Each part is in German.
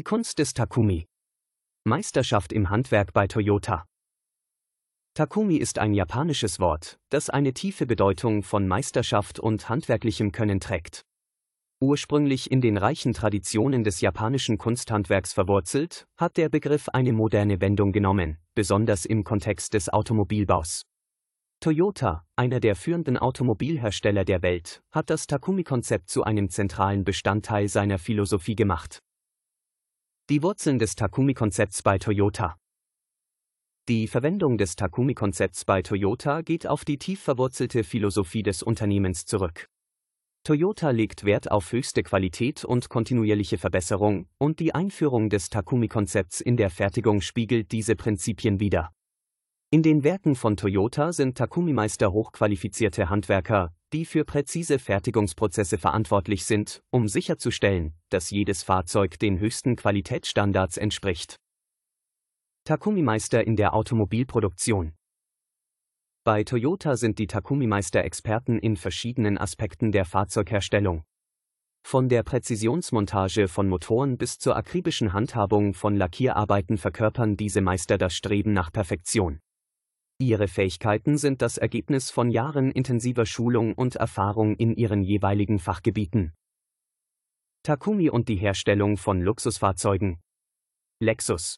Die Kunst des Takumi. Meisterschaft im Handwerk bei Toyota. Takumi ist ein japanisches Wort, das eine tiefe Bedeutung von Meisterschaft und handwerklichem Können trägt. Ursprünglich in den reichen Traditionen des japanischen Kunsthandwerks verwurzelt, hat der Begriff eine moderne Wendung genommen, besonders im Kontext des Automobilbaus. Toyota, einer der führenden Automobilhersteller der Welt, hat das Takumi-Konzept zu einem zentralen Bestandteil seiner Philosophie gemacht. Die Wurzeln des Takumi-Konzepts bei Toyota. Die Verwendung des Takumi-Konzepts bei Toyota geht auf die tief verwurzelte Philosophie des Unternehmens zurück. Toyota legt Wert auf höchste Qualität und kontinuierliche Verbesserung, und die Einführung des Takumi-Konzepts in der Fertigung spiegelt diese Prinzipien wider. In den Werken von Toyota sind Takumi-Meister hochqualifizierte Handwerker, die für präzise Fertigungsprozesse verantwortlich sind, um sicherzustellen, dass jedes Fahrzeug den höchsten Qualitätsstandards entspricht. Takumi-Meister in der Automobilproduktion Bei Toyota sind die Takumi-Meister Experten in verschiedenen Aspekten der Fahrzeugherstellung. Von der Präzisionsmontage von Motoren bis zur akribischen Handhabung von Lackierarbeiten verkörpern diese Meister das Streben nach Perfektion. Ihre Fähigkeiten sind das Ergebnis von Jahren intensiver Schulung und Erfahrung in ihren jeweiligen Fachgebieten. Takumi und die Herstellung von Luxusfahrzeugen. Lexus.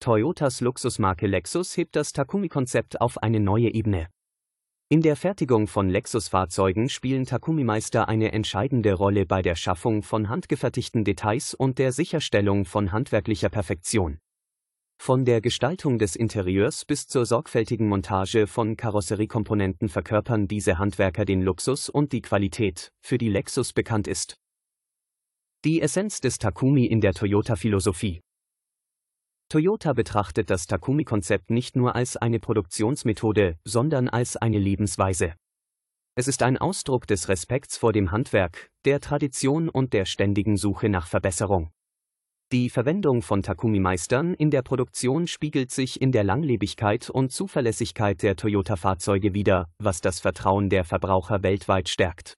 Toyotas Luxusmarke Lexus hebt das Takumi-Konzept auf eine neue Ebene. In der Fertigung von Lexus-Fahrzeugen spielen Takumi-Meister eine entscheidende Rolle bei der Schaffung von handgefertigten Details und der Sicherstellung von handwerklicher Perfektion. Von der Gestaltung des Interieurs bis zur sorgfältigen Montage von Karosseriekomponenten verkörpern diese Handwerker den Luxus und die Qualität, für die Lexus bekannt ist. Die Essenz des Takumi in der Toyota-Philosophie. Toyota betrachtet das Takumi-Konzept nicht nur als eine Produktionsmethode, sondern als eine Lebensweise. Es ist ein Ausdruck des Respekts vor dem Handwerk, der Tradition und der ständigen Suche nach Verbesserung. Die Verwendung von Takumi-Meistern in der Produktion spiegelt sich in der Langlebigkeit und Zuverlässigkeit der Toyota-Fahrzeuge wider, was das Vertrauen der Verbraucher weltweit stärkt.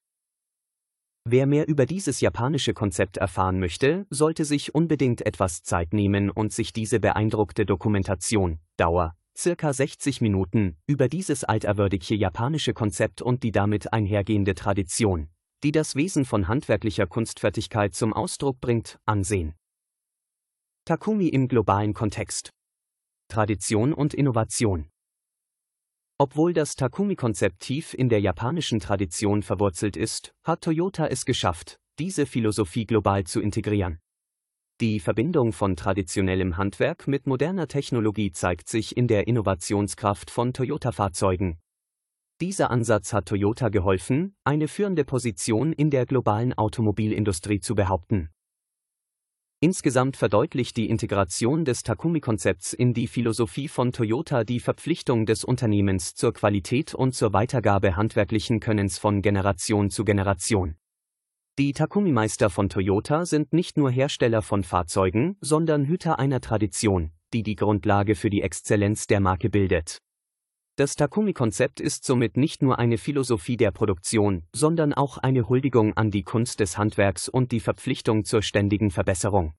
Wer mehr über dieses japanische Konzept erfahren möchte, sollte sich unbedingt etwas Zeit nehmen und sich diese beeindruckte Dokumentation, Dauer, circa 60 Minuten, über dieses alterwürdige japanische Konzept und die damit einhergehende Tradition, die das Wesen von handwerklicher Kunstfertigkeit zum Ausdruck bringt, ansehen. Takumi im globalen Kontext. Tradition und Innovation. Obwohl das Takumi-Konzept tief in der japanischen Tradition verwurzelt ist, hat Toyota es geschafft, diese Philosophie global zu integrieren. Die Verbindung von traditionellem Handwerk mit moderner Technologie zeigt sich in der Innovationskraft von Toyota-Fahrzeugen. Dieser Ansatz hat Toyota geholfen, eine führende Position in der globalen Automobilindustrie zu behaupten. Insgesamt verdeutlicht die Integration des Takumi-Konzepts in die Philosophie von Toyota die Verpflichtung des Unternehmens zur Qualität und zur Weitergabe handwerklichen Könnens von Generation zu Generation. Die Takumi-Meister von Toyota sind nicht nur Hersteller von Fahrzeugen, sondern Hüter einer Tradition, die die Grundlage für die Exzellenz der Marke bildet. Das Takumi-Konzept ist somit nicht nur eine Philosophie der Produktion, sondern auch eine Huldigung an die Kunst des Handwerks und die Verpflichtung zur ständigen Verbesserung.